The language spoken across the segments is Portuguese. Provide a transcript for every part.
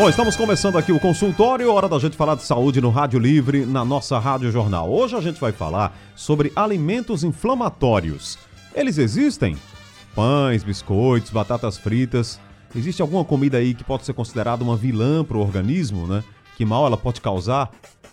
Bom, estamos começando aqui o consultório, hora da gente falar de saúde no Rádio Livre, na nossa Rádio Jornal. Hoje a gente vai falar sobre alimentos inflamatórios. Eles existem? Pães, biscoitos, batatas fritas. Existe alguma comida aí que pode ser considerada uma vilã para o organismo, né? Que mal ela pode causar?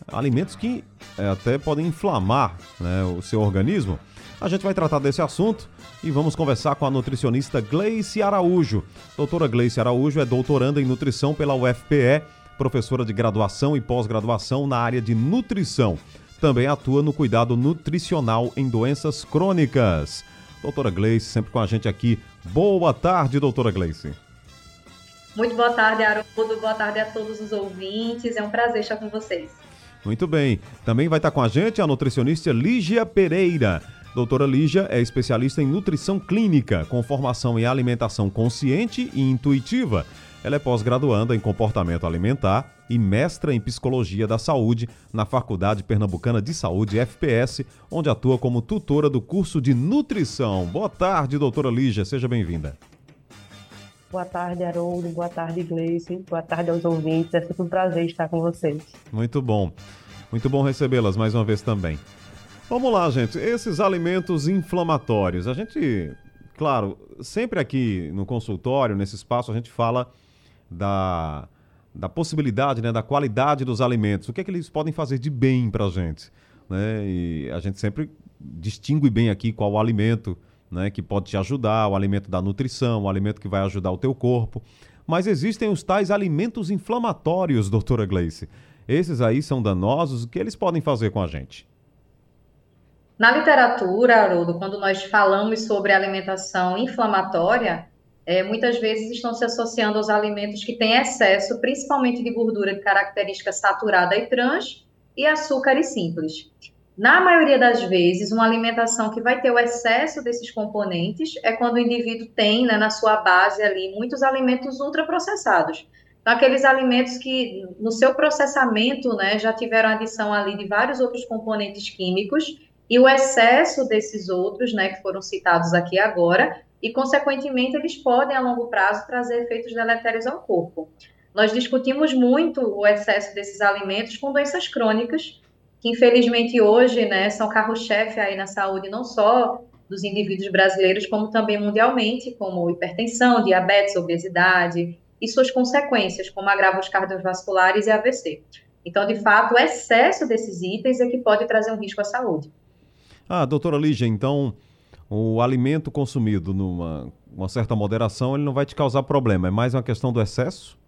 Alimentos que é, até podem inflamar né, o seu organismo. A gente vai tratar desse assunto e vamos conversar com a nutricionista Gleice Araújo. Doutora Gleice Araújo é doutoranda em nutrição pela UFPE, professora de graduação e pós-graduação na área de nutrição. Também atua no cuidado nutricional em doenças crônicas. Doutora Gleice, sempre com a gente aqui. Boa tarde, doutora Gleice. Muito boa tarde, Haroldo. Boa tarde a todos os ouvintes. É um prazer estar com vocês. Muito bem. Também vai estar com a gente a nutricionista Lígia Pereira. Doutora Lígia é especialista em nutrição clínica, com formação em alimentação consciente e intuitiva. Ela é pós-graduanda em comportamento alimentar e mestra em psicologia da saúde na Faculdade Pernambucana de Saúde, FPS, onde atua como tutora do curso de nutrição. Boa tarde, doutora Lígia, seja bem-vinda. Boa tarde, Haroldo. Boa tarde, Gleice. Boa tarde aos ouvintes. É sempre um prazer estar com vocês. Muito bom. Muito bom recebê-las mais uma vez também. Vamos lá, gente. Esses alimentos inflamatórios. A gente, claro, sempre aqui no consultório, nesse espaço, a gente fala da, da possibilidade, né, da qualidade dos alimentos. O que é que eles podem fazer de bem para a gente? Né? E a gente sempre distingue bem aqui qual o alimento né, que pode te ajudar, o alimento da nutrição, o alimento que vai ajudar o teu corpo. Mas existem os tais alimentos inflamatórios, doutora Gleice. Esses aí são danosos. O que eles podem fazer com a gente? Na literatura, Haroldo, quando nós falamos sobre alimentação inflamatória, é, muitas vezes estão se associando aos alimentos que têm excesso, principalmente de gordura de característica saturada e trans, e açúcares simples. Na maioria das vezes, uma alimentação que vai ter o excesso desses componentes é quando o indivíduo tem né, na sua base ali muitos alimentos ultraprocessados. Então, aqueles alimentos que no seu processamento né, já tiveram adição ali de vários outros componentes químicos e o excesso desses outros, né, que foram citados aqui agora, e, consequentemente, eles podem, a longo prazo, trazer efeitos deletérios ao corpo. Nós discutimos muito o excesso desses alimentos com doenças crônicas, que, infelizmente, hoje, né, são carro-chefe aí na saúde, não só dos indivíduos brasileiros, como também mundialmente, como hipertensão, diabetes, obesidade, e suas consequências, como agravos cardiovasculares e AVC. Então, de fato, o excesso desses itens é que pode trazer um risco à saúde. Ah, doutora Lígia, então o alimento consumido numa uma certa moderação, ele não vai te causar problema, é mais uma questão do excesso?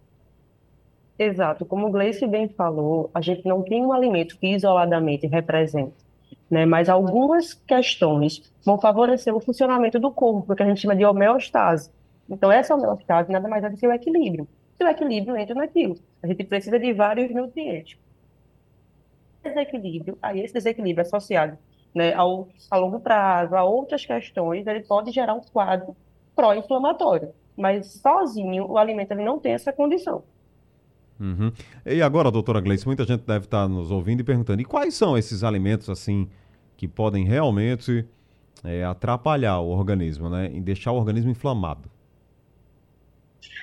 Exato, como o Gleice bem falou, a gente não tem um alimento que isoladamente represente, né? mas algumas questões vão favorecer o funcionamento do corpo, que a gente chama de homeostase. Então, essa homeostase nada mais é do que o equilíbrio. Se o equilíbrio entra naquilo, a gente precisa de vários nutrientes. Desequilíbrio, aí esse desequilíbrio associado né, ao, a longo prazo, a outras questões, ele pode gerar um quadro pró-inflamatório. Mas sozinho, o alimento ele não tem essa condição. Uhum. E agora, doutora Gleice, muita gente deve estar nos ouvindo e perguntando: e quais são esses alimentos assim que podem realmente é, atrapalhar o organismo, né, e deixar o organismo inflamado?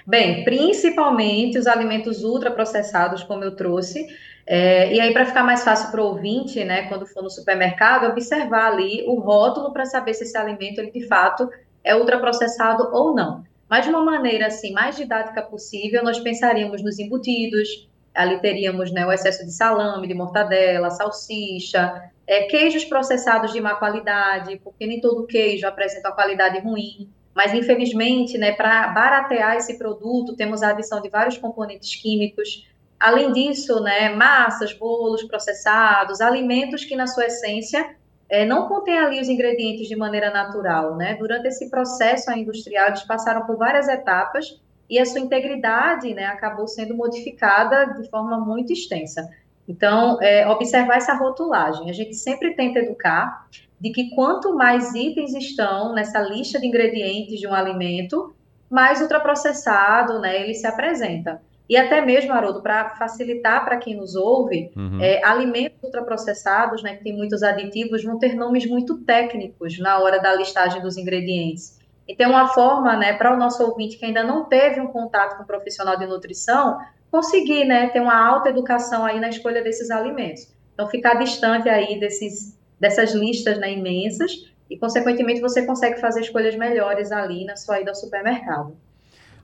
Bem, principalmente os alimentos ultraprocessados, como eu trouxe, é, e aí, para ficar mais fácil para o ouvinte, né, quando for no supermercado, observar ali o rótulo para saber se esse alimento, ele de fato é ultraprocessado ou não. Mas de uma maneira assim mais didática possível, nós pensaríamos nos embutidos, ali teríamos né, o excesso de salame, de mortadela, salsicha, é, queijos processados de má qualidade, porque nem todo queijo apresenta uma qualidade ruim. Mas, infelizmente, né, para baratear esse produto, temos a adição de vários componentes químicos, Além disso, né, massas, bolos processados, alimentos que, na sua essência, é, não contêm ali os ingredientes de maneira natural. Né? Durante esse processo industrial, eles passaram por várias etapas e a sua integridade né, acabou sendo modificada de forma muito extensa. Então, é, observar essa rotulagem. A gente sempre tenta educar de que quanto mais itens estão nessa lista de ingredientes de um alimento, mais ultraprocessado né, ele se apresenta. E até mesmo, Haroldo, para facilitar para quem nos ouve, uhum. é, alimentos ultraprocessados, né, que tem muitos aditivos, vão ter nomes muito técnicos na hora da listagem dos ingredientes. Então, uma forma, né, para o nosso ouvinte que ainda não teve um contato com um profissional de nutrição, conseguir, né, ter uma alta educação aí na escolha desses alimentos. Então, ficar distante aí desses, dessas listas né, imensas e, consequentemente, você consegue fazer escolhas melhores ali na sua ida ao supermercado.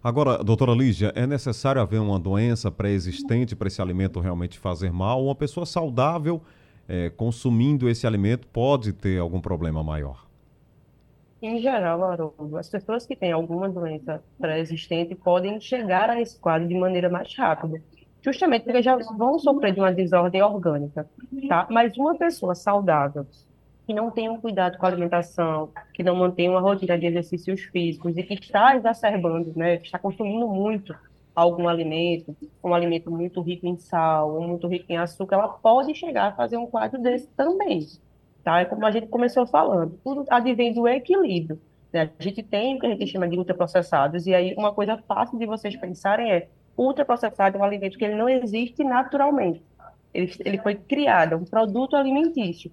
Agora, doutora Lígia, é necessário haver uma doença pré-existente para esse alimento realmente fazer mal? Uma pessoa saudável é, consumindo esse alimento pode ter algum problema maior? Em geral, Haroldo, as pessoas que têm alguma doença pré-existente podem chegar a esse quadro de maneira mais rápida, justamente porque já vão sofrer de uma desordem orgânica, tá? Mas uma pessoa saudável que não tem um cuidado com a alimentação, que não mantém uma rotina de exercícios físicos e que está exacerbando, né, que está consumindo muito algum alimento, um alimento muito rico em sal, muito rico em açúcar, ela pode chegar a fazer um quadro desse também. Tá? É como a gente começou falando, tudo advém do equilíbrio. Né? A gente tem o que a gente chama de ultraprocessados, e aí uma coisa fácil de vocês pensarem é ultraprocessado é um alimento que ele não existe naturalmente. Ele, ele foi criado, é um produto alimentício.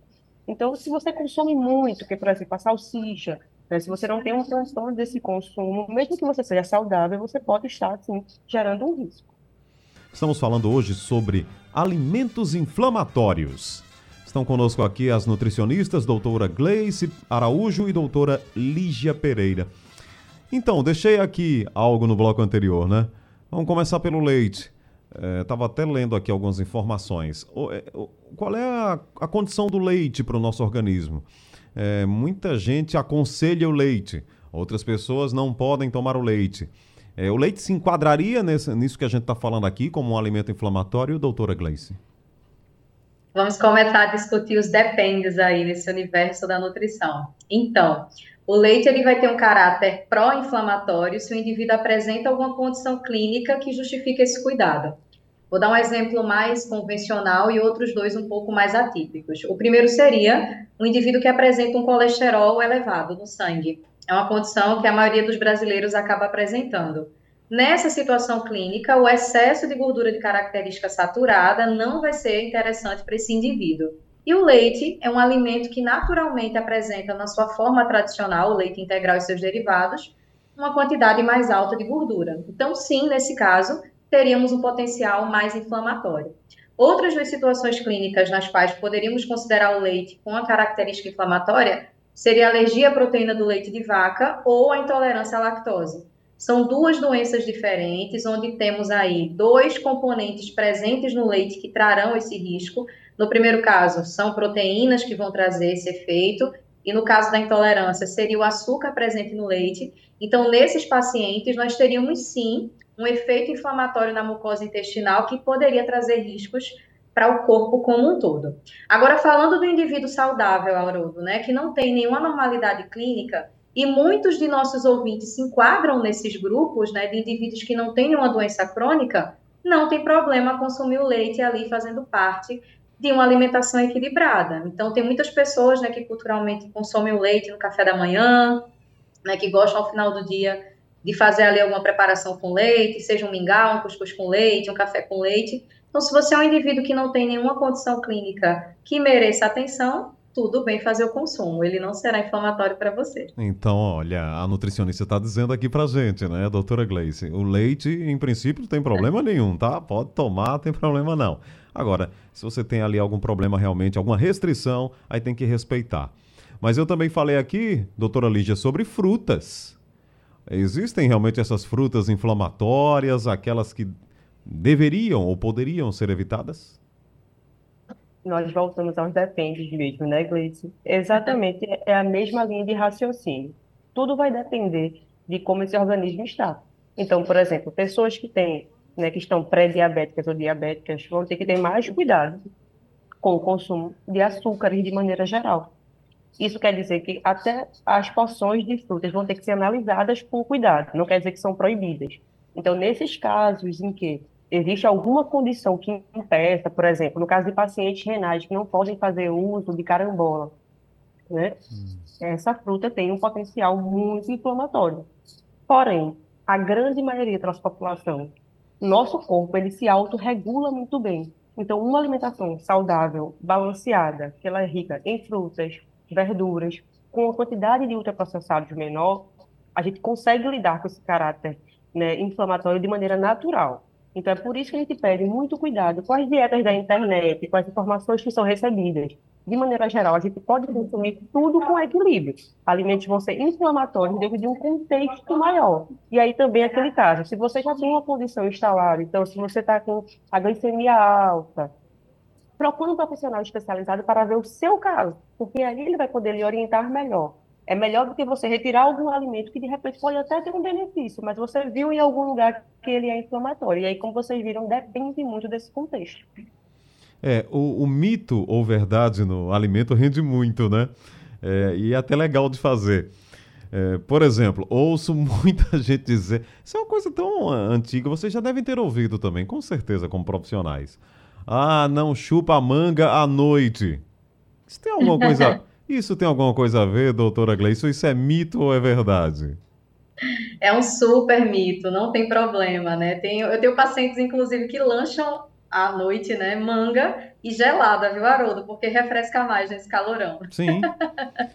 Então, se você consome muito, que por exemplo, a salsicha, né, se você não tem um transtorno desse consumo, mesmo que você seja saudável, você pode estar, sim, gerando um risco. Estamos falando hoje sobre alimentos inflamatórios. Estão conosco aqui as nutricionistas doutora Gleice Araújo e doutora Lígia Pereira. Então, deixei aqui algo no bloco anterior, né? Vamos começar pelo leite. Estava é, até lendo aqui algumas informações. O, é, o, qual é a, a, condição do leite para o nosso organismo? É, muita gente aconselha o leite, outras pessoas não podem tomar o leite. É, o leite se enquadraria nesse, nisso que a gente está falando aqui como um alimento inflamatório, doutora Gleice? Vamos começar a discutir os dependes aí nesse universo da nutrição. Então, o leite ele vai ter um caráter pró-inflamatório se o indivíduo apresenta alguma condição clínica que justifique esse cuidado. Vou dar um exemplo mais convencional e outros dois um pouco mais atípicos. O primeiro seria um indivíduo que apresenta um colesterol elevado no sangue. É uma condição que a maioria dos brasileiros acaba apresentando. Nessa situação clínica, o excesso de gordura de característica saturada não vai ser interessante para esse indivíduo. E o leite é um alimento que naturalmente apresenta na sua forma tradicional, o leite integral e seus derivados, uma quantidade mais alta de gordura. Então, sim, nesse caso, teríamos um potencial mais inflamatório. Outras duas situações clínicas nas quais poderíamos considerar o leite com a característica inflamatória seria a alergia à proteína do leite de vaca ou a intolerância à lactose. São duas doenças diferentes, onde temos aí dois componentes presentes no leite que trarão esse risco, no primeiro caso, são proteínas que vão trazer esse efeito, e no caso da intolerância, seria o açúcar presente no leite. Então, nesses pacientes, nós teríamos sim um efeito inflamatório na mucosa intestinal que poderia trazer riscos para o corpo como um todo. Agora, falando do indivíduo saudável, Haroldo, né, que não tem nenhuma normalidade clínica, e muitos de nossos ouvintes se enquadram nesses grupos, né, de indivíduos que não têm nenhuma doença crônica, não tem problema consumir o leite ali fazendo parte de uma alimentação equilibrada. Então, tem muitas pessoas né, que culturalmente consomem o leite no café da manhã, né, que gostam ao final do dia de fazer ali alguma preparação com leite, seja um mingau, um cuscuz com leite, um café com leite. Então, se você é um indivíduo que não tem nenhuma condição clínica que mereça atenção, tudo bem fazer o consumo, ele não será inflamatório para você. Então, olha, a nutricionista está dizendo aqui para gente, né, doutora Gleice, o leite, em princípio, não tem problema nenhum, tá? Pode tomar, não tem problema não. Agora, se você tem ali algum problema realmente, alguma restrição, aí tem que respeitar. Mas eu também falei aqui, doutora Lígia, sobre frutas. Existem realmente essas frutas inflamatórias, aquelas que deveriam ou poderiam ser evitadas? Nós voltamos aos dependes mesmo, né, Gleice? Exatamente, é a mesma linha de raciocínio. Tudo vai depender de como esse organismo está. Então, por exemplo, pessoas que têm né, que estão pré-diabéticas ou diabéticas vão ter que ter mais cuidado com o consumo de açúcares de maneira geral. Isso quer dizer que até as porções de frutas vão ter que ser analisadas com cuidado, não quer dizer que são proibidas, Então, nesses casos em que existe alguma condição que impeça, por exemplo, no caso de pacientes renais que não podem fazer uso de carambola, né? Hum. Essa fruta tem um potencial muito inflamatório. Porém, a grande maioria da nossa população, nosso corpo, ele se autorregula muito bem. Então, uma alimentação saudável, balanceada, que ela é rica em frutas, verduras, com a quantidade de ultraprocessados menor, a gente consegue lidar com esse caráter né, inflamatório de maneira natural. Então, é por isso que a gente pede muito cuidado com as dietas da internet, com as informações que são recebidas. De maneira geral, a gente pode consumir tudo com equilíbrio. Alimentos vão ser inflamatórios dentro de um contexto maior. E aí também aquele caso, se você já tem uma condição instalada, então se você está com a glicemia alta, procure um profissional especializado para ver o seu caso, porque aí ele vai poder lhe orientar melhor. É melhor do que você retirar algum alimento que de repente pode até ter um benefício, mas você viu em algum lugar que ele é inflamatório. E aí, como vocês viram, depende muito desse contexto. É, o, o mito ou verdade no alimento rende muito, né? É, e é até legal de fazer. É, por exemplo, ouço muita gente dizer. Isso é uma coisa tão antiga, vocês já devem ter ouvido também, com certeza, como profissionais. Ah, não chupa a manga à noite. Isso tem alguma coisa. Isso tem alguma coisa a ver, doutora Gleice? Isso é mito ou é verdade? É um super mito, não tem problema, né? Tenho, eu tenho pacientes, inclusive, que lancham à noite, né? Manga e gelada, viu, Haroldo? Porque refresca mais nesse calorão. Sim.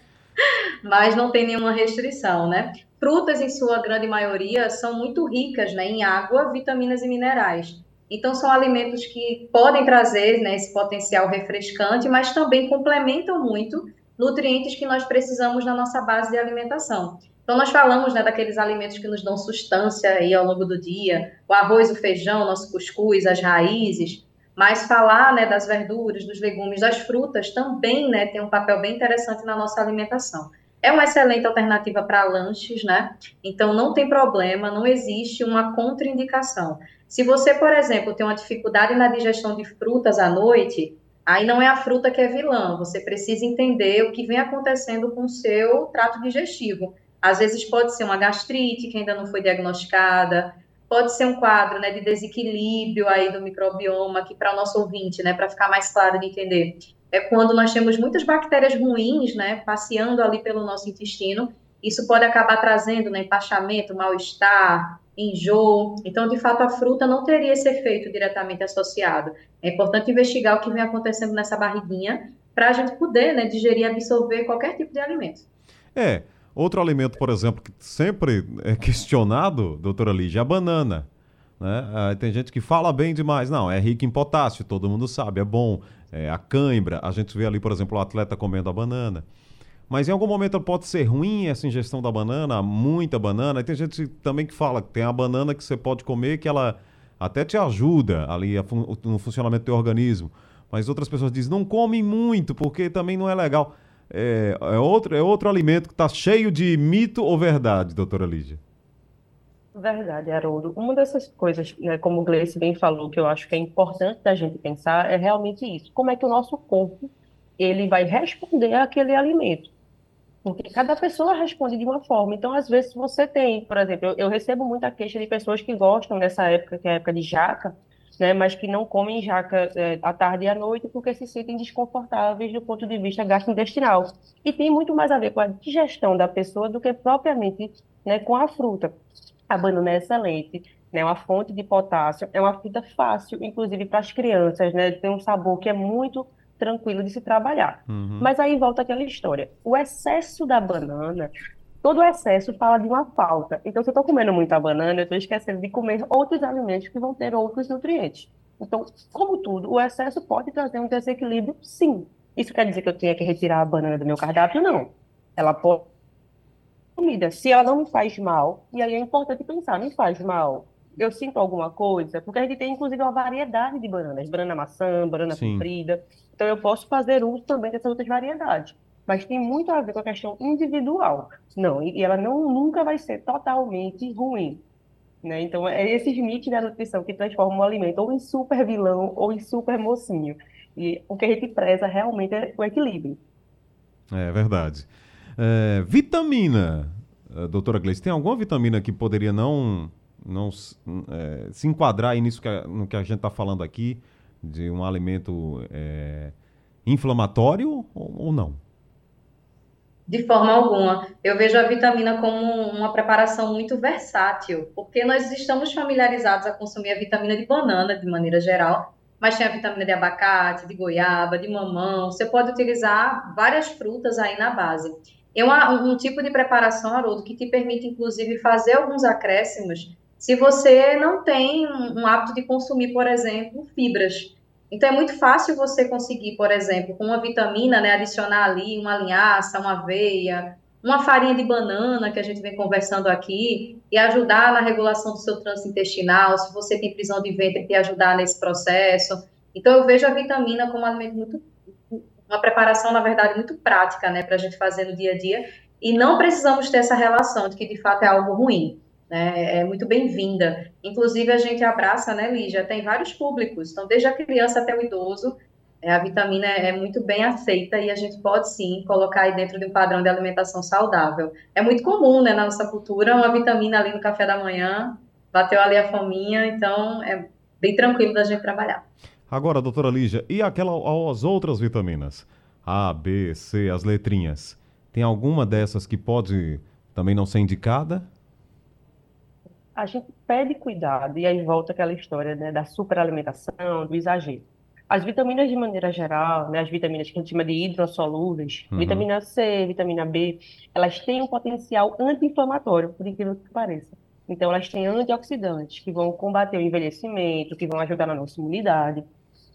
Mas não tem nenhuma restrição, né? Frutas, em sua grande maioria, são muito ricas né, em água, vitaminas e minerais. Então, são alimentos que podem trazer né, esse potencial refrescante, mas também complementam muito nutrientes que nós precisamos na nossa base de alimentação. Então, nós falamos né, daqueles alimentos que nos dão substância aí ao longo do dia, o arroz, o feijão, nosso cuscuz, as raízes, mas falar né, das verduras, dos legumes, das frutas também né, tem um papel bem interessante na nossa alimentação. É uma excelente alternativa para lanches, né? Então, não tem problema, não existe uma contraindicação. Se você, por exemplo, tem uma dificuldade na digestão de frutas à noite, Aí não é a fruta que é vilã, você precisa entender o que vem acontecendo com o seu trato digestivo. Às vezes pode ser uma gastrite que ainda não foi diagnosticada, pode ser um quadro né, de desequilíbrio aí do microbioma, que para o nosso ouvinte, né, para ficar mais claro de entender, é quando nós temos muitas bactérias ruins, né, passeando ali pelo nosso intestino, isso pode acabar trazendo né, empachamento, mal-estar, enjoo. Então, de fato, a fruta não teria esse efeito diretamente associado. É importante investigar o que vem acontecendo nessa barriguinha para a gente poder né, digerir e absorver qualquer tipo de alimento. É. Outro alimento, por exemplo, que sempre é questionado, doutora Lígia, é a banana. Né? Ah, tem gente que fala bem demais. Não, é rico em potássio, todo mundo sabe, é bom. É, a cãibra, a gente vê ali, por exemplo, o atleta comendo a banana. Mas em algum momento pode ser ruim essa ingestão da banana, muita banana. E tem gente também que fala que tem a banana que você pode comer que ela até te ajuda ali no funcionamento do teu organismo. Mas outras pessoas dizem, não come muito, porque também não é legal. É, é outro, é outro alimento que está cheio de mito ou verdade, doutora Lígia? Verdade, Haroldo. Uma dessas coisas, né, como o Gleice bem falou, que eu acho que é importante da gente pensar, é realmente isso. Como é que o nosso corpo ele vai responder àquele alimento? Porque cada pessoa responde de uma forma. Então, às vezes, você tem, por exemplo, eu, eu recebo muita queixa de pessoas que gostam dessa época, que é a época de jaca, né, mas que não comem jaca é, à tarde e à noite porque se sentem desconfortáveis do ponto de vista gastrointestinal. E tem muito mais a ver com a digestão da pessoa do que propriamente né, com a fruta. A banana é excelente, né, uma fonte de potássio, é uma fruta fácil, inclusive para as crianças, né, tem um sabor que é muito tranquilo de se trabalhar. Uhum. Mas aí volta aquela história. O excesso da banana, todo excesso fala de uma falta. Então, se eu estou comendo muita banana, eu estou esquecendo de comer outros alimentos que vão ter outros nutrientes. Então, como tudo, o excesso pode trazer um desequilíbrio, sim. Isso quer dizer que eu tenha que retirar a banana do meu cardápio? Não. Ela pode comida. Se ela não me faz mal, e aí é importante pensar, não faz mal eu sinto alguma coisa, porque a gente tem inclusive uma variedade de bananas, banana maçã, banana Sim. comprida. Então eu posso fazer uso também dessas outras variedades. Mas tem muito a ver com a questão individual. Não, e ela não nunca vai ser totalmente ruim. Né? Então, é esses mitos da nutrição que transformam o alimento ou em super vilão ou em super mocinho. E o que a gente preza realmente é o equilíbrio. É verdade. É, vitamina, doutora Gleice, tem alguma vitamina que poderia não não é, se enquadrar aí nisso que a, no que a gente está falando aqui, de um alimento é, inflamatório ou, ou não? De forma alguma. Eu vejo a vitamina como uma preparação muito versátil, porque nós estamos familiarizados a consumir a vitamina de banana de maneira geral, mas tem a vitamina de abacate, de goiaba, de mamão. Você pode utilizar várias frutas aí na base. É uma, um tipo de preparação, Haroldo, que te permite, inclusive, fazer alguns acréscimos se você não tem um, um hábito de consumir, por exemplo, fibras. Então, é muito fácil você conseguir, por exemplo, com uma vitamina, né, adicionar ali uma linhaça, uma aveia, uma farinha de banana, que a gente vem conversando aqui, e ajudar na regulação do seu trânsito intestinal, se você tem prisão de ventre, te ajudar nesse processo. Então, eu vejo a vitamina como um alimento muito. Uma preparação, na verdade, muito prática, né, para a gente fazer no dia a dia, e não precisamos ter essa relação de que, de fato, é algo ruim né, é muito bem-vinda. Inclusive, a gente abraça, né, Lígia, tem vários públicos, então, desde a criança até o idoso, é, a vitamina é muito bem aceita e a gente pode, sim, colocar aí dentro de um padrão de alimentação saudável. É muito comum, né, na nossa cultura, uma vitamina ali no café da manhã, bateu ali a fominha, então é bem tranquilo da gente trabalhar. Agora, doutora Lígia, e aquela, as outras vitaminas? A, B, C, as letrinhas. Tem alguma dessas que pode também não ser indicada? A gente pede cuidado, e aí volta aquela história né, da superalimentação, do exagero. As vitaminas, de maneira geral, né, as vitaminas que a gente chama de hidrossolúveis, uhum. vitamina C, vitamina B, elas têm um potencial anti-inflamatório, por incrível que pareça. Então, elas têm antioxidantes que vão combater o envelhecimento, que vão ajudar na nossa imunidade.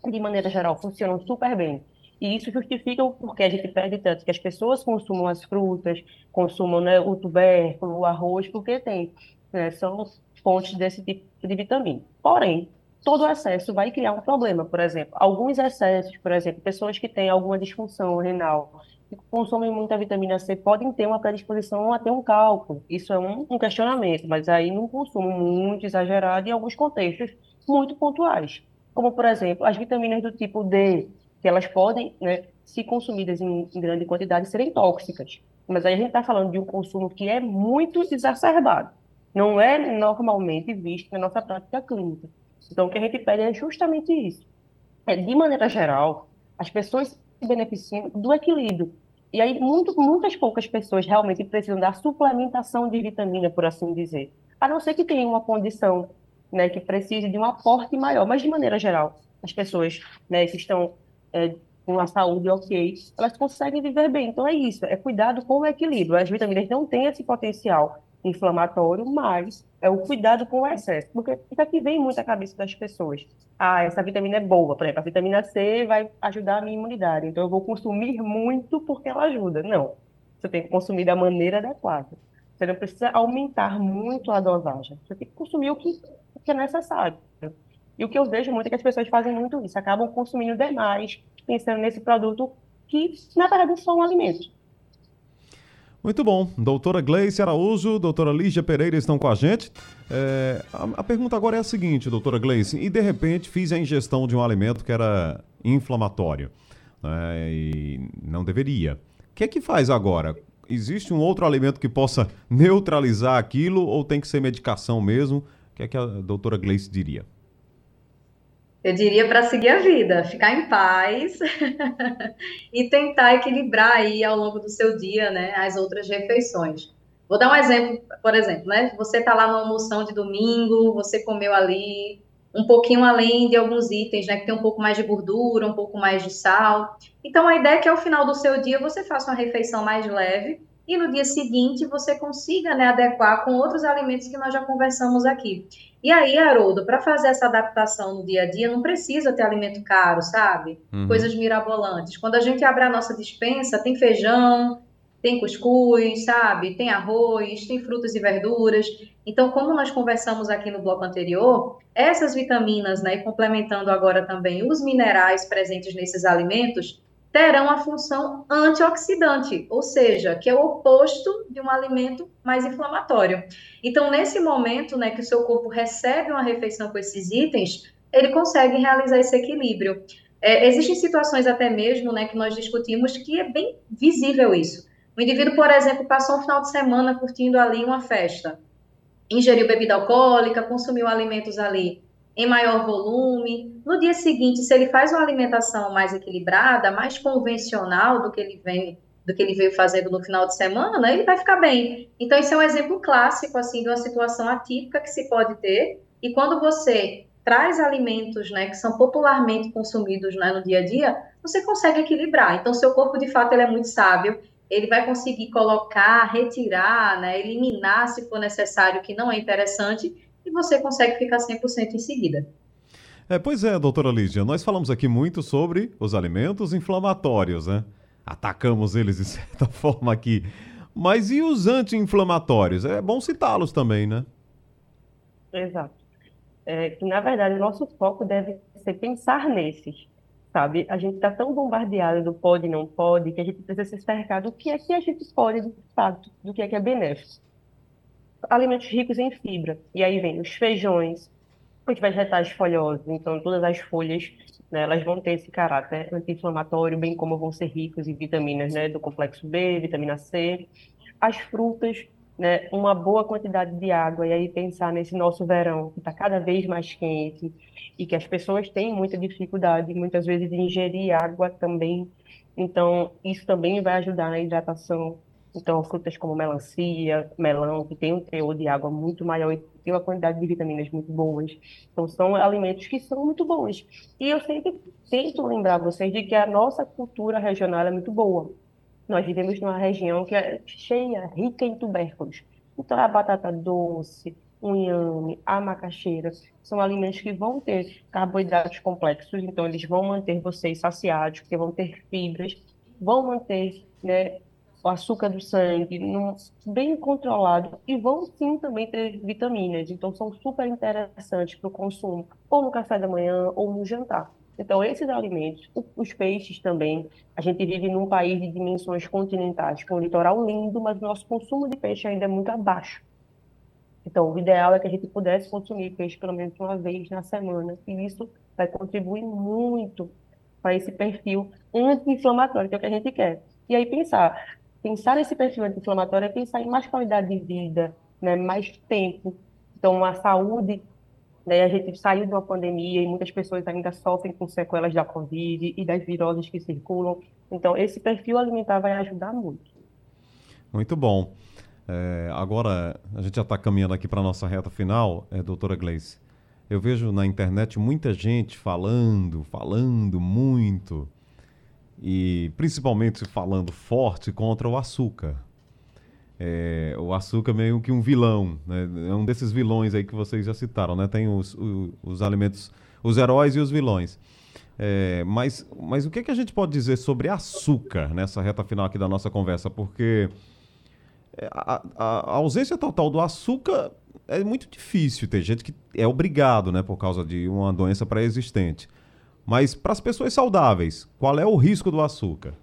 De maneira geral, funcionam super bem. E isso justifica o porquê a gente pede tanto que as pessoas consumam as frutas, consumam né, o tubérculo, o arroz, porque tem né, são fontes desse tipo de vitamina. Porém, todo excesso vai criar um problema, por exemplo. Alguns excessos, por exemplo, pessoas que têm alguma disfunção renal, que consomem muita vitamina C, podem ter uma predisposição a ter um cálculo. Isso é um, um questionamento, mas aí num consumo muito exagerado em alguns contextos muito pontuais. Como, por exemplo, as vitaminas do tipo D, que elas podem, né, se consumidas em, em grande quantidade, serem tóxicas. Mas aí a gente está falando de um consumo que é muito exacerbado não é normalmente visto na nossa prática clínica. Então, o que a gente pede é justamente isso. É, de maneira geral, as pessoas se beneficiam do equilíbrio. E aí, muito, muitas poucas pessoas realmente precisam da suplementação de vitamina, por assim dizer. A não ser que tenha uma condição né, que precise de um aporte maior. Mas, de maneira geral, as pessoas né, que estão é, com a saúde ok, elas conseguem viver bem. Então, é isso. É cuidado com o equilíbrio. As vitaminas não têm esse potencial inflamatório, mas é o cuidado com o excesso. Porque isso aqui vem muito à cabeça das pessoas. Ah, essa vitamina é boa, por exemplo, a vitamina C vai ajudar a minha imunidade, então eu vou consumir muito porque ela ajuda. Não, você tem que consumir da maneira adequada. Você não precisa aumentar muito a dosagem, você tem que consumir o que, o que é necessário. E o que eu vejo muito é que as pessoas fazem muito isso, acabam consumindo demais, pensando nesse produto que, na verdade, é só um alimento. Muito bom. Doutora Gleice Araújo, doutora Lígia Pereira estão com a gente. É, a, a, pergunta agora é a seguinte, doutora Gleice, e de repente fiz a ingestão de um alimento que era inflamatório né, e não deveria. O que é que faz agora? Existe um outro alimento que possa neutralizar aquilo ou tem que ser medicação mesmo? O que é que a doutora Gleice diria? Eu diria para seguir a vida, ficar em paz e tentar equilibrar aí ao longo do seu dia, né, as outras refeições. Vou dar um exemplo, por exemplo, né? Você está lá no almoção de domingo, você comeu ali um pouquinho além de alguns itens, né? Que tem um pouco mais de gordura, um pouco mais de sal. Então, a ideia é que ao final do seu dia você faça uma refeição mais leve e no dia seguinte você consiga né, adequar com outros alimentos que nós já conversamos aqui. E aí, Haroldo, para fazer essa adaptação no dia a dia, não precisa ter alimento caro, sabe? Uhum. Coisas mirabolantes. Quando a gente abre a nossa dispensa, tem feijão, tem cuscuz, sabe? Tem arroz, tem frutas e verduras. Então, como nós conversamos aqui no bloco anterior, essas vitaminas, né, e complementando agora também os minerais presentes nesses alimentos, terão a função antioxidante, ou seja, que é o oposto de um alimento mais inflamatório. Então, nesse momento, né, que o seu corpo recebe uma refeição com esses itens, ele consegue realizar esse equilíbrio. É, existem situações até mesmo, né, que nós discutimos que é bem visível isso. O indivíduo, por exemplo, passou um final de semana curtindo ali uma festa. ingeriu bebida alcoólica, consumiu alimentos ali em maior volume. No dia seguinte, se ele faz uma alimentação mais equilibrada, mais convencional do que ele vem do que ele veio fazendo no final de semana, ele vai ficar bem. Então, isso é um exemplo clássico, assim, de uma situação atípica que se pode ter. E quando você traz alimentos, né, que são popularmente consumidos né, no dia a dia, você consegue equilibrar. Então, seu corpo, de fato, ele é muito sábio. Ele vai conseguir colocar, retirar, né, eliminar, se for necessário, que não é interessante, e você consegue ficar 100% em seguida. É, pois é, doutora Lídia, nós falamos aqui muito sobre os alimentos inflamatórios, né? Atacamos eles de certa forma aqui. Mas e os anti-inflamatórios? É bom citá-los também, né? Exato. É, que, na verdade, o nosso foco deve ser pensar nesses, sabe? A gente está tão bombardeado do pode e não pode que a gente precisa se cercar do que é que a gente pode, de fato, do que é que é benéfico alimentos ricos em fibra. E aí vem os feijões, os vegetais folhosos, então todas as folhas, né, elas vão ter esse caráter anti-inflamatório, bem como vão ser ricos em vitaminas, né, do complexo B, vitamina C. As frutas, né, uma boa quantidade de água, e aí pensar nesse nosso verão, que está cada vez mais quente, e que as pessoas têm muita dificuldade, muitas vezes, de ingerir água também. Então, isso também vai ajudar na hidratação então, frutas como melancia, melão, que tem um teor de água muito maior e tem uma quantidade de vitaminas muito boas. Então, são alimentos que são muito bons. E eu sempre tento lembrar vocês de que a nossa cultura regional é muito boa. Nós vivemos numa região que é cheia, rica em tubérculos. Então, a batata doce, o inhame, a macaxeira, são alimentos que vão ter carboidratos complexos, então eles vão manter vocês saciados, porque vão ter fibras, vão manter né, o açúcar do sangue num, bem controlado e vão sim também ter vitaminas, então são super interessantes para o consumo, ou no café da manhã ou no jantar. Então, esses alimentos, os peixes também, a gente vive num país de dimensões continentais, com um litoral lindo, mas o nosso consumo de peixe ainda é muito abaixo. Então, o ideal é que a gente pudesse consumir peixe pelo menos uma vez na semana, e isso vai contribuir muito para esse perfil anti-inflamatório, que é o que a gente quer. E aí pensar, pensar nesse perfil anti-inflamatório é pensar em mais qualidade de vida, né, mais tempo. Então, a saúde, né, a gente saiu de uma pandemia e muitas pessoas ainda sofrem com sequelas da Covid e das viroses que circulam. Então, esse perfil alimentar vai ajudar muito. Muito bom. É, agora, a gente já está caminhando aqui para a nossa reta final, é, doutora Gleice. Eu vejo na internet muita gente falando, falando muito e principalmente falando forte contra o açúcar. É, o açúcar meio que um vilão, né? é um desses vilões aí que vocês já citaram, né? Tem os, os, os alimentos, os heróis e os vilões. É, mas, mas o que, é que a gente pode dizer sobre açúcar nessa reta final aqui da nossa conversa? Porque é, a, a, a ausência total do açúcar é muito difícil. Tem gente que é obrigado, né, por causa de uma doença pré-existente. Mas para as pessoas saudáveis, qual é o risco do açúcar?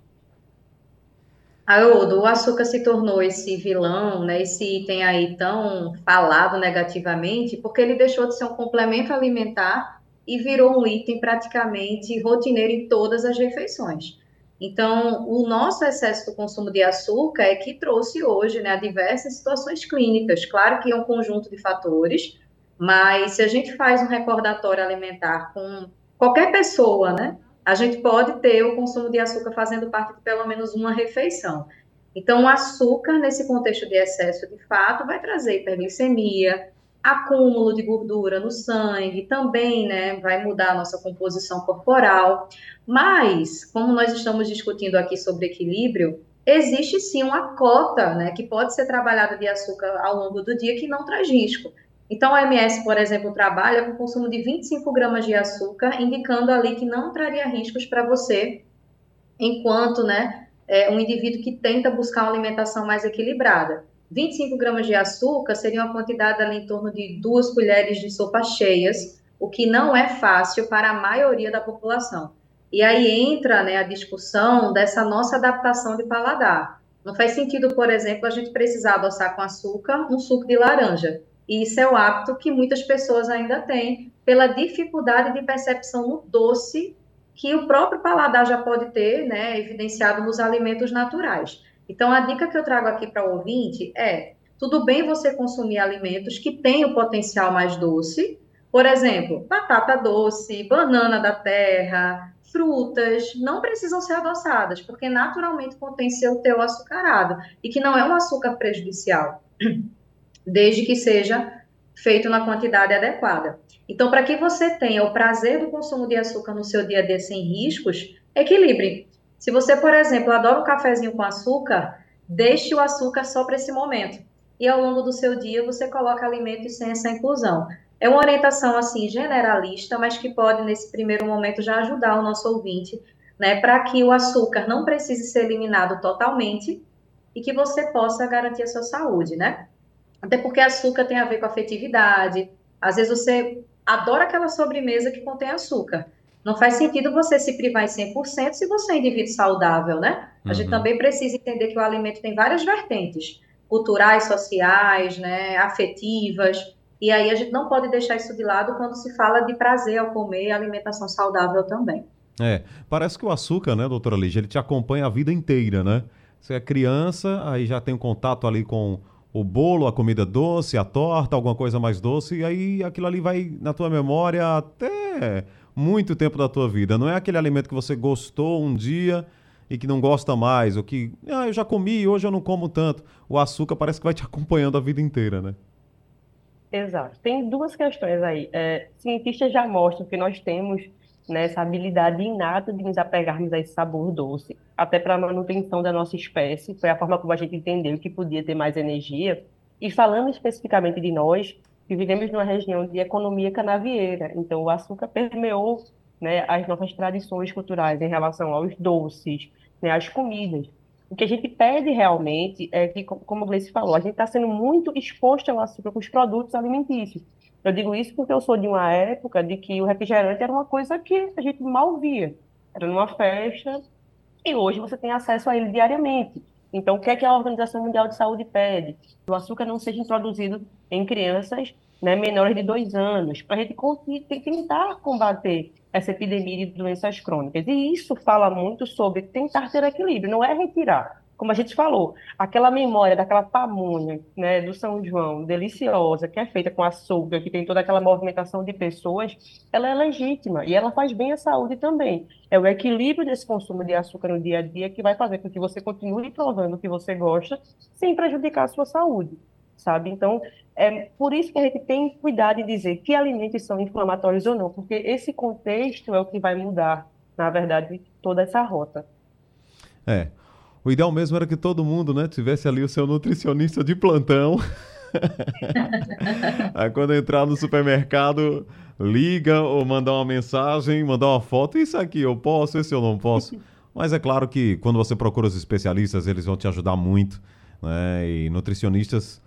Haroldo, o açúcar se tornou esse vilão, né, esse item aí tão falado negativamente, porque ele deixou de ser um complemento alimentar e virou um item praticamente rotineiro em todas as refeições. Então, o nosso excesso do consumo de açúcar é que trouxe hoje né, diversas situações clínicas. Claro que é um conjunto de fatores, mas se a gente faz um recordatório alimentar com qualquer pessoa, né? A gente pode ter o consumo de açúcar fazendo parte de pelo menos uma refeição. Então, o açúcar, nesse contexto de excesso, de fato, vai trazer hiperglicemia, acúmulo de gordura no sangue, também, né, vai mudar a nossa composição corporal. Mas, como nós estamos discutindo aqui sobre equilíbrio, existe sim uma cota, né, que pode ser trabalhada de açúcar ao longo do dia que não traz risco. Então, a OMS, por exemplo, trabalha com o consumo de 25 gramas de açúcar, indicando ali que não traria riscos para você, enquanto né, é um indivíduo que tenta buscar uma alimentação mais equilibrada. 25 gramas de açúcar seria uma quantidade ali em torno de duas colheres de sopa cheias, o que não é fácil para a maioria da população. E aí entra né, a discussão dessa nossa adaptação de paladar. Não faz sentido, por exemplo, a gente precisar adoçar com açúcar um suco de laranja. E isso é o hábito que muitas pessoas ainda têm pela dificuldade de percepção no doce que o próprio paladar já pode ter, né, evidenciado nos alimentos naturais. Então, a dica que eu trago aqui para o ouvinte é tudo bem você consumir alimentos que têm o potencial mais doce, por exemplo, batata doce, banana da terra, frutas, não precisam ser adoçadas, porque naturalmente contém seu teu açucarado e que não é um açúcar prejudicial, desde que seja feito na quantidade adequada. Então, para que você tenha o prazer do consumo de açúcar no seu dia a dia sem riscos, equilibre. Se você, por exemplo, adora um cafezinho com açúcar, deixe o açúcar só para esse momento. E ao longo do seu dia você coloca alimentos sem essa inclusão. É uma orientação assim generalista, mas que pode nesse primeiro momento já ajudar o nosso ouvinte, né, para que o açúcar não precise ser eliminado totalmente e que você possa garantir a sua saúde, né? Até porque açúcar tem a ver com afetividade. Às vezes você adora aquela sobremesa que contém açúcar. Não faz sentido você se privar em 100% se você é um indivíduo saudável, né? A uhum. gente também precisa entender que o alimento tem várias vertentes, culturais, sociais, né, afetivas, e aí a gente não pode deixar isso de lado quando se fala de prazer ao comer e alimentação saudável também. É, parece que o açúcar, né, doutora Lígia, ele te acompanha a vida inteira, né? Você é criança, aí já tem um contato ali com o bolo, a comida doce, a torta, alguma coisa mais doce, e aí aquilo ali vai na tua memória até muito tempo da tua vida. Não é aquele alimento que você gostou um dia e que não gosta mais, ou que, ah, eu já comi hoje eu não como tanto. O açúcar parece que vai te acompanhando a vida inteira, né? Exato. Tem duas questões aí. É, cientistas já mostram que nós temos né, essa habilidade inata de nos apegarmos a esse sabor doce, até para a manutenção da nossa espécie, foi a forma como a gente entendeu que podia ter mais energia. E falando especificamente de nós, que vivemos numa região de economia canavieira, então o açúcar permeou né, as nossas tradições culturais em relação aos doces, né, às comidas. O que a gente pede realmente é que, como o Gleice falou, a gente está sendo muito exposto ao açúcar com os produtos alimentícios. Eu digo isso porque eu sou de uma época de que o refrigerante era uma coisa que a gente mal via. Era numa festa e hoje você tem acesso a ele diariamente. Então, o que é que a Organização Mundial de Saúde pede? Que o açúcar não seja introduzido em crianças né, menores de dois anos, para a gente tentar combater essa epidemia de doenças crônicas. E isso fala muito sobre tentar ter equilíbrio, não é retirar como a gente falou, aquela memória daquela pamonha, né, do São João, deliciosa, que é feita com açúcar, que tem toda aquela movimentação de pessoas, ela é legítima e ela faz bem à saúde também. É o equilíbrio desse consumo de açúcar no dia a dia que vai fazer com que você continue provando o que você gosta, sem prejudicar a sua saúde, sabe? Então, é por isso que a gente tem cuidado em dizer que alimentos são inflamatórios ou não, porque esse contexto é o que vai mudar, na verdade, toda essa rota. É, o ideal mesmo era que todo mundo, né, tivesse ali o seu nutricionista de plantão. Aí quando entrar no supermercado, liga ou mandar uma mensagem, mandar uma foto, isso aqui eu posso, esse eu não posso. Mas é claro que quando você procura os especialistas, eles vão te ajudar muito, né? E nutricionistas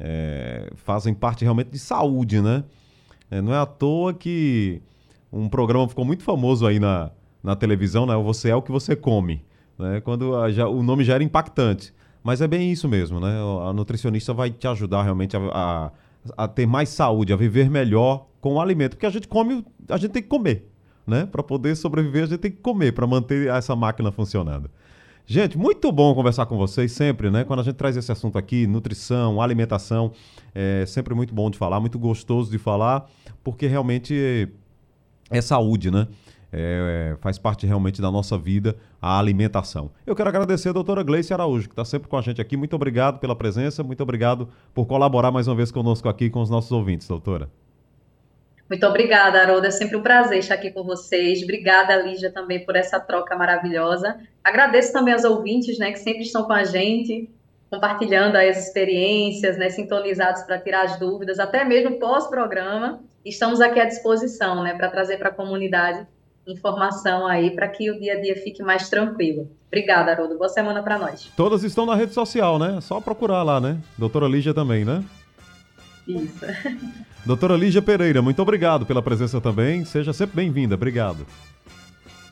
é, fazem parte realmente de saúde, né? É, não é à toa que um programa ficou muito famoso aí na, na televisão, né? Você é o que você come né? Quando a, já, o nome já era impactante. Mas é bem isso mesmo, né? A nutricionista vai te ajudar realmente a, a, a ter mais saúde, a viver melhor com o alimento. Porque a gente come, a gente tem que comer, né? Para poder sobreviver, a gente tem que comer para manter essa máquina funcionando. Gente, muito bom conversar com vocês sempre, né? Quando a gente traz esse assunto aqui, nutrição, alimentação, é sempre muito bom de falar, muito gostoso de falar, porque realmente é saúde, né? É, faz parte realmente da nossa vida a alimentação. Eu quero agradecer a doutora Gleice Araújo, que está sempre com a gente aqui. Muito obrigado pela presença, muito obrigado por colaborar mais uma vez conosco aqui com os nossos ouvintes, doutora. Muito obrigada, Haroldo. É sempre um prazer estar aqui com vocês. Obrigada, Lígia, também por essa troca maravilhosa. Agradeço também aos ouvintes, né, que sempre estão com a gente, compartilhando as experiências, né, sintonizados para tirar as dúvidas, até mesmo pós-programa. Estamos aqui à disposição, né, para trazer para a comunidade informação aí para que o dia a dia fique mais tranquilo. Obrigada, Haroldo. Boa semana para nós. Todas estão na rede social, né? Só procurar lá, né? Doutora Lígia também, né? Isso. Doutora Lígia Pereira, muito obrigado pela presença também. Seja sempre bem-vinda. Obrigado.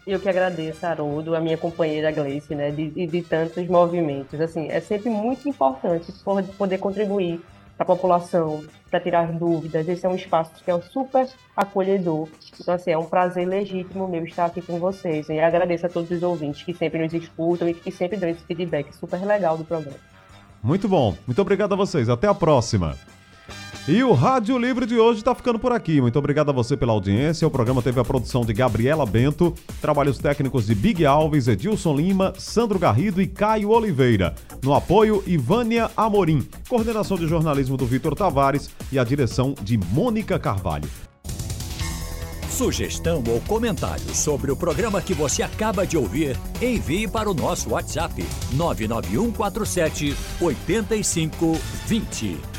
Eu que agradeço, Haroldo, a minha companheira Gleice, né, de, de tantos movimentos. Assim, é sempre muito importante poder contribuir para a população, para tirar dúvidas. Esse é um espaço que é super acolhedor. Então, assim, é um prazer legítimo meu estar aqui com vocês. E agradeço a todos os ouvintes que sempre nos escutam e que sempre dão esse feedback super legal do programa. Muito bom. Muito obrigado a vocês. Até a próxima. E o Rádio Livre de hoje está ficando por aqui. Muito obrigado a você pela audiência. O programa teve a produção de Gabriela Bento, trabalhos técnicos de Big Alves, Edilson Lima, Sandro Garrido e Caio Oliveira. No apoio, Ivânia Amorim. Coordenação de jornalismo do Vitor Tavares e a direção de Mônica Carvalho. Sugestão ou comentário sobre o programa que você acaba de ouvir, envie para o nosso WhatsApp 99147 8520.